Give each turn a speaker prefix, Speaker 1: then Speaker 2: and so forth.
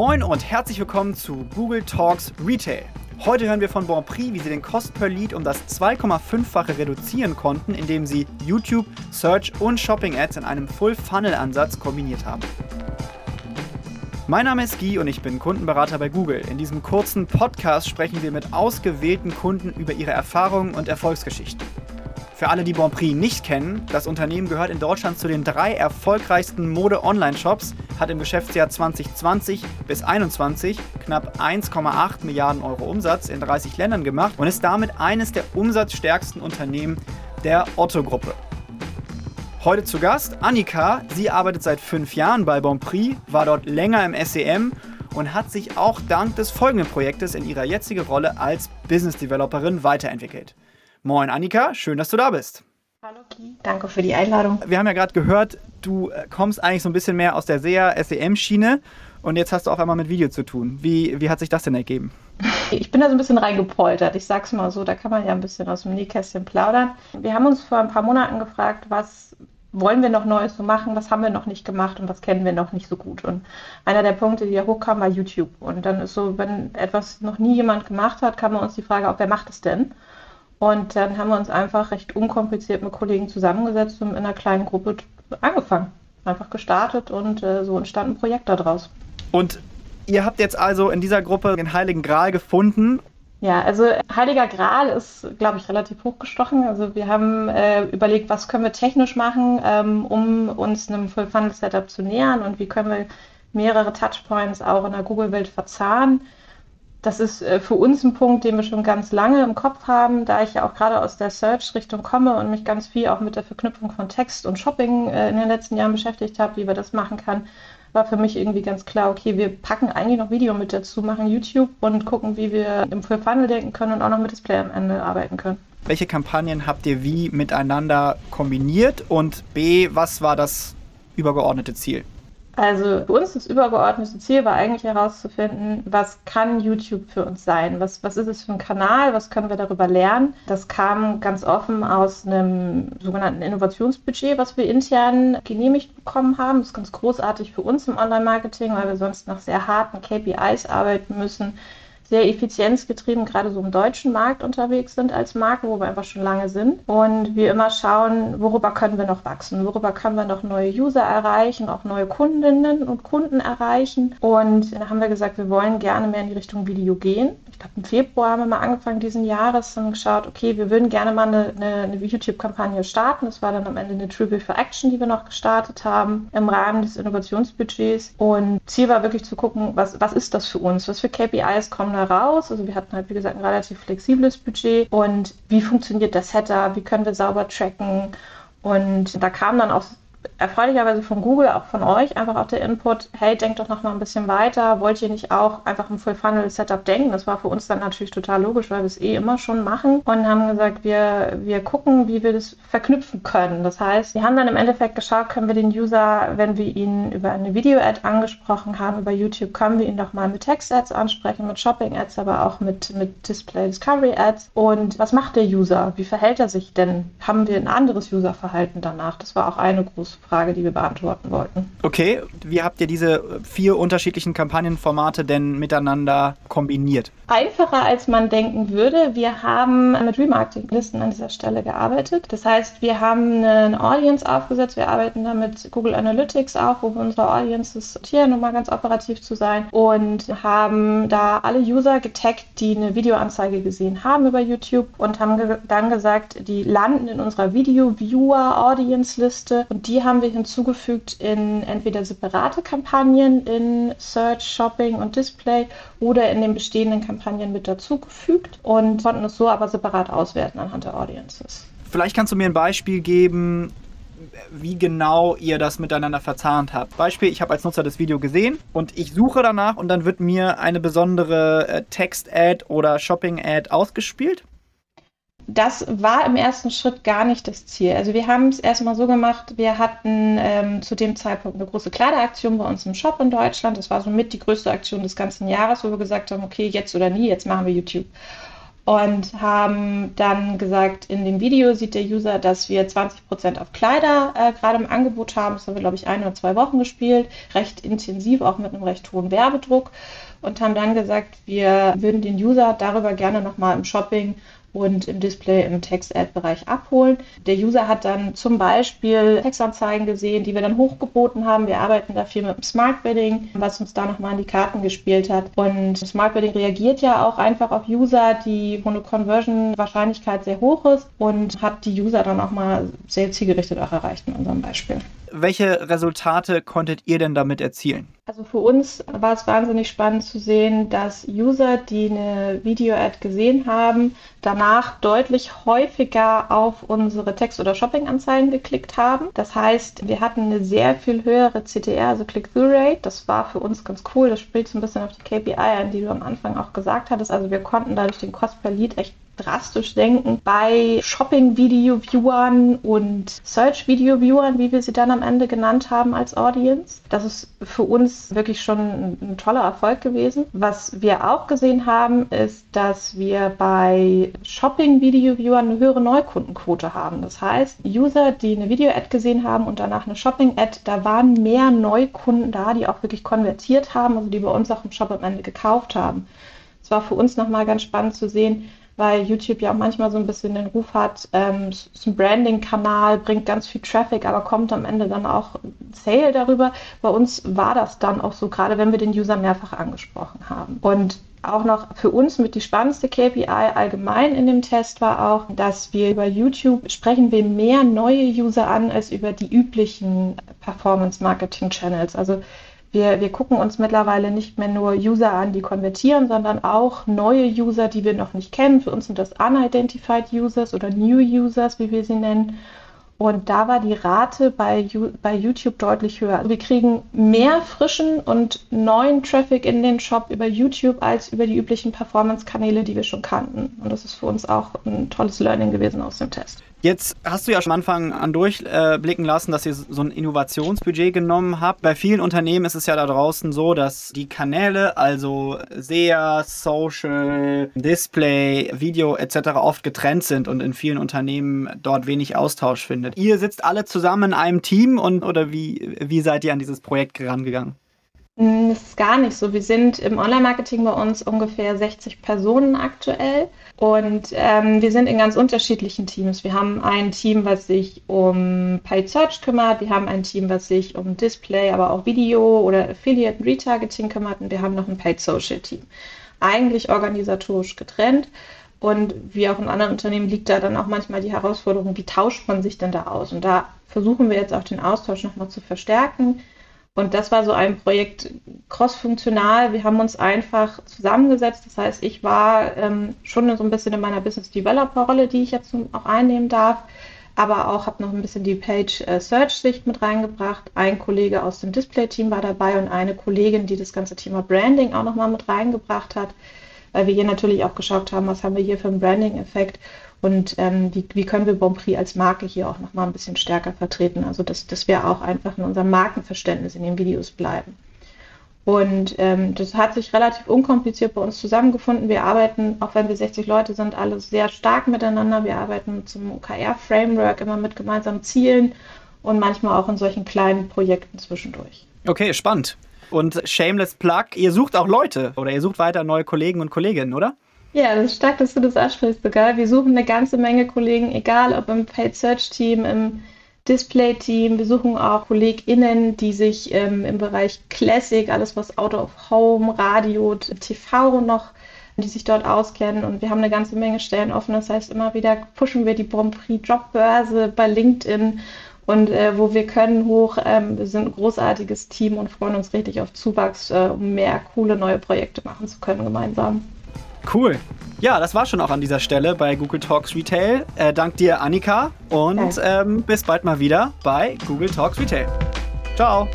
Speaker 1: Moin und herzlich willkommen zu Google Talks Retail. Heute hören wir von Bonprix, wie sie den Cost per Lead um das 2,5-fache reduzieren konnten, indem sie YouTube, Search und Shopping Ads in einem Full-Funnel-Ansatz kombiniert haben. Mein Name ist Guy und ich bin Kundenberater bei Google. In diesem kurzen Podcast sprechen wir mit ausgewählten Kunden über ihre Erfahrungen und Erfolgsgeschichten. Für alle, die Bonprix nicht kennen, das Unternehmen gehört in Deutschland zu den drei erfolgreichsten Mode-Online-Shops, hat im Geschäftsjahr 2020 bis 2021 knapp 1,8 Milliarden Euro Umsatz in 30 Ländern gemacht und ist damit eines der umsatzstärksten Unternehmen der Otto-Gruppe. Heute zu Gast Annika. Sie arbeitet seit fünf Jahren bei Bonprix, war dort länger im SEM und hat sich auch dank des folgenden Projektes in ihrer jetzigen Rolle als Business Developerin weiterentwickelt. Moin Annika, schön, dass du da bist.
Speaker 2: Hallo Ki, danke für die Einladung.
Speaker 1: Wir haben ja gerade gehört, du äh, kommst eigentlich so ein bisschen mehr aus der SEA, SEM-Schiene und jetzt hast du auf einmal mit Video zu tun. Wie, wie hat sich das denn ergeben?
Speaker 2: Ich bin da so ein bisschen reingepoltert, ich sag's mal so, da kann man ja ein bisschen aus dem Nähkästchen plaudern. Wir haben uns vor ein paar Monaten gefragt, was wollen wir noch Neues so machen, was haben wir noch nicht gemacht und was kennen wir noch nicht so gut. Und einer der Punkte, die da hochkam, war YouTube. Und dann ist so, wenn etwas noch nie jemand gemacht hat, kam man uns die Frage, ob wer macht es denn? Und dann haben wir uns einfach recht unkompliziert mit Kollegen zusammengesetzt und in einer kleinen Gruppe angefangen. Einfach gestartet und äh, so entstand ein Projekt daraus.
Speaker 1: Und ihr habt jetzt also in dieser Gruppe den Heiligen Gral gefunden.
Speaker 2: Ja, also Heiliger Gral ist, glaube ich, relativ hochgestochen. Also wir haben äh, überlegt, was können wir technisch machen, ähm, um uns einem Full-Funnel-Setup zu nähern und wie können wir mehrere Touchpoints auch in der Google-Welt verzahnen das ist äh, für uns ein Punkt, den wir schon ganz lange im Kopf haben, da ich ja auch gerade aus der Search-Richtung komme und mich ganz viel auch mit der Verknüpfung von Text und Shopping äh, in den letzten Jahren beschäftigt habe, wie wir das machen kann, war für mich irgendwie ganz klar, okay, wir packen eigentlich noch Video mit dazu, machen YouTube und gucken, wie wir im Full Funnel denken können und auch noch mit Display am Ende arbeiten können.
Speaker 1: Welche Kampagnen habt ihr wie miteinander kombiniert und B, was war das übergeordnete Ziel?
Speaker 2: Also für uns das übergeordnete Ziel war eigentlich herauszufinden, was kann YouTube für uns sein? Was, was ist es für ein Kanal? Was können wir darüber lernen? Das kam ganz offen aus einem sogenannten Innovationsbudget, was wir intern genehmigt bekommen haben. Das ist ganz großartig für uns im Online-Marketing, weil wir sonst nach sehr harten KPIs arbeiten müssen sehr effizienzgetrieben gerade so im deutschen Markt unterwegs sind als Marke, wo wir einfach schon lange sind. Und wir immer schauen, worüber können wir noch wachsen, worüber können wir noch neue User erreichen, auch neue Kundinnen und Kunden erreichen. Und da haben wir gesagt, wir wollen gerne mehr in die Richtung Video gehen. Ich glaube, im Februar haben wir mal angefangen diesen Jahres und geschaut, okay, wir würden gerne mal eine, eine, eine YouTube-Kampagne starten. Das war dann am Ende eine Tribute for Action, die wir noch gestartet haben im Rahmen des Innovationsbudgets. Und Ziel war wirklich zu gucken, was, was ist das für uns? Was für KPIs kommen da raus. Also wir hatten halt, wie gesagt, ein relativ flexibles Budget. Und wie funktioniert das Setup? Wie können wir sauber tracken? Und da kam dann auch erfreulicherweise von Google, auch von euch, einfach auch der Input, hey, denkt doch noch mal ein bisschen weiter, wollt ihr nicht auch einfach im Full-Funnel-Setup denken? Das war für uns dann natürlich total logisch, weil wir es eh immer schon machen und haben gesagt, wir, wir gucken, wie wir das verknüpfen können. Das heißt, wir haben dann im Endeffekt geschaut, können wir den User, wenn wir ihn über eine Video-Ad angesprochen haben, über YouTube, können wir ihn doch mal mit Text-Ads ansprechen, mit Shopping-Ads, aber auch mit, mit Display-Discovery-Ads. Und was macht der User? Wie verhält er sich denn? Haben wir ein anderes User-Verhalten danach? Das war auch eine große Frage, die wir beantworten wollten.
Speaker 1: Okay, wie habt ihr diese vier unterschiedlichen Kampagnenformate denn miteinander kombiniert?
Speaker 2: Einfacher als man denken würde. Wir haben mit Remarketing-Listen an dieser Stelle gearbeitet. Das heißt, wir haben eine Audience aufgesetzt. Wir arbeiten da mit Google Analytics auch, wo wir unsere Audiences sortieren, um mal ganz operativ zu sein. Und haben da alle User getaggt, die eine Videoanzeige gesehen haben über YouTube und haben ge dann gesagt, die landen in unserer Video-Viewer-Audience-Liste und die haben wir hinzugefügt in entweder separate Kampagnen in Search, Shopping und Display oder in den bestehenden Kampagnen mit dazugefügt und konnten es so aber separat auswerten anhand der Audiences.
Speaker 1: Vielleicht kannst du mir ein Beispiel geben, wie genau ihr das miteinander verzahnt habt. Beispiel, ich habe als Nutzer das Video gesehen und ich suche danach und dann wird mir eine besondere äh, Text-Ad oder Shopping-Ad ausgespielt
Speaker 2: das war im ersten Schritt gar nicht das Ziel. Also wir haben es erstmal so gemacht, wir hatten ähm, zu dem Zeitpunkt eine große Kleideraktion bei uns im Shop in Deutschland. Das war somit die größte Aktion des ganzen Jahres, wo wir gesagt haben, okay, jetzt oder nie, jetzt machen wir YouTube. und haben dann gesagt, in dem Video sieht der User, dass wir 20% auf Kleider äh, gerade im Angebot haben. Das haben wir, glaube ich, ein oder zwei Wochen gespielt, recht intensiv, auch mit einem recht hohen Werbedruck und haben dann gesagt, wir würden den User darüber gerne nochmal im Shopping und im Display im Text-Ad-Bereich abholen. Der User hat dann zum Beispiel Textanzeigen gesehen, die wir dann hochgeboten haben. Wir arbeiten da viel mit dem Smart Bidding, was uns da nochmal in die Karten gespielt hat. Und Smart Bidding reagiert ja auch einfach auf User, die wo eine Conversion-Wahrscheinlichkeit sehr hoch ist und hat die User dann auch mal sehr zielgerichtet auch erreicht in unserem Beispiel.
Speaker 1: Welche Resultate konntet ihr denn damit erzielen?
Speaker 2: Also für uns war es wahnsinnig spannend zu sehen, dass User, die eine Video-Ad gesehen haben, danach deutlich häufiger auf unsere Text- oder Shopping-Anzeigen geklickt haben. Das heißt, wir hatten eine sehr viel höhere CTR, also Click-Through-Rate. Das war für uns ganz cool. Das spielt so ein bisschen auf die KPI ein, die du am Anfang auch gesagt hattest. Also wir konnten dadurch den Cost per Lead echt drastisch senken bei Shopping-Video-Viewern und Search-Video-Viewern, wie wir sie dann am Ende genannt haben als Audience. Das ist für uns wirklich schon ein, ein toller Erfolg gewesen. Was wir auch gesehen haben, ist, dass wir bei Shopping-Video-Viewern eine höhere Neukundenquote haben. Das heißt, User, die eine Video-Ad gesehen haben und danach eine Shopping-Ad, da waren mehr Neukunden da, die auch wirklich konvertiert haben, also die bei uns auch im Shop am Ende gekauft haben. Es war für uns nochmal ganz spannend zu sehen, weil YouTube ja manchmal so ein bisschen den Ruf hat, ähm, ist ein Branding-Kanal, bringt ganz viel Traffic, aber kommt am Ende dann auch Sale darüber. Bei uns war das dann auch so, gerade wenn wir den User mehrfach angesprochen haben. Und auch noch für uns mit die spannendste KPI allgemein in dem Test war auch, dass wir über YouTube sprechen wir mehr neue User an als über die üblichen Performance Marketing Channels. Also wir, wir gucken uns mittlerweile nicht mehr nur User an, die konvertieren, sondern auch neue User, die wir noch nicht kennen. Für uns sind das Unidentified Users oder New Users, wie wir sie nennen. Und da war die Rate bei, bei YouTube deutlich höher. Also wir kriegen mehr frischen und neuen Traffic in den Shop über YouTube als über die üblichen Performance-Kanäle, die wir schon kannten. Und das ist für uns auch ein tolles Learning gewesen aus dem Test.
Speaker 1: Jetzt hast du ja schon am Anfang an durchblicken lassen, dass ihr so ein Innovationsbudget genommen habt. Bei vielen Unternehmen ist es ja da draußen so, dass die Kanäle, also SEA, Social, Display, Video etc. oft getrennt sind und in vielen Unternehmen dort wenig Austausch findet. Ihr sitzt alle zusammen in einem Team und oder wie, wie seid ihr an dieses Projekt herangegangen?
Speaker 2: Hm, das ist gar nicht so. Wir sind im Online-Marketing bei uns ungefähr 60 Personen aktuell und ähm, wir sind in ganz unterschiedlichen Teams. Wir haben ein Team, was sich um Paid Search kümmert, wir haben ein Team, was sich um Display, aber auch Video oder Affiliate Retargeting kümmert und wir haben noch ein Paid Social Team. Eigentlich organisatorisch getrennt. Und wie auch in anderen Unternehmen liegt da dann auch manchmal die Herausforderung, wie tauscht man sich denn da aus? Und da versuchen wir jetzt auch den Austausch nochmal zu verstärken und das war so ein Projekt cross-funktional. Wir haben uns einfach zusammengesetzt. Das heißt, ich war ähm, schon so ein bisschen in meiner Business Developer-Rolle, die ich jetzt auch einnehmen darf, aber auch habe noch ein bisschen die Page äh, Search-Sicht mit reingebracht. Ein Kollege aus dem Display-Team war dabei und eine Kollegin, die das ganze Thema Branding auch nochmal mit reingebracht hat, weil wir hier natürlich auch geschaut haben, was haben wir hier für einen Branding-Effekt und ähm, wie, wie, können wir Bonprix als Marke hier auch nochmal ein bisschen stärker vertreten. Also dass, dass wir auch einfach in unserem Markenverständnis in den Videos bleiben. Und ähm, das hat sich relativ unkompliziert bei uns zusammengefunden. Wir arbeiten, auch wenn wir 60 Leute sind, alle sehr stark miteinander. Wir arbeiten zum OKR-Framework immer mit gemeinsamen Zielen und manchmal auch in solchen kleinen Projekten zwischendurch.
Speaker 1: Okay, spannend. Und Shameless Plug, ihr sucht auch Leute oder ihr sucht weiter neue Kollegen und Kolleginnen, oder?
Speaker 2: Ja, das ist stark, dass du das ansprichst sogar. Wir suchen eine ganze Menge Kollegen, egal ob im Paid Search Team, im Display Team. Wir suchen auch KollegInnen, die sich ähm, im Bereich Classic, alles was Out of Home, Radio, TV noch, die sich dort auskennen. Und wir haben eine ganze Menge Stellen offen. Das heißt, immer wieder pushen wir die Bonprix Jobbörse bei LinkedIn und äh, wo wir können hoch. Ähm, wir sind ein großartiges Team und freuen uns richtig auf Zuwachs, äh, um mehr coole neue Projekte machen zu können gemeinsam.
Speaker 1: Cool. Ja, das war schon auch an dieser Stelle bei Google Talks Retail. Äh, dank dir, Annika, und ähm, bis bald mal wieder bei Google Talks Retail. Ciao.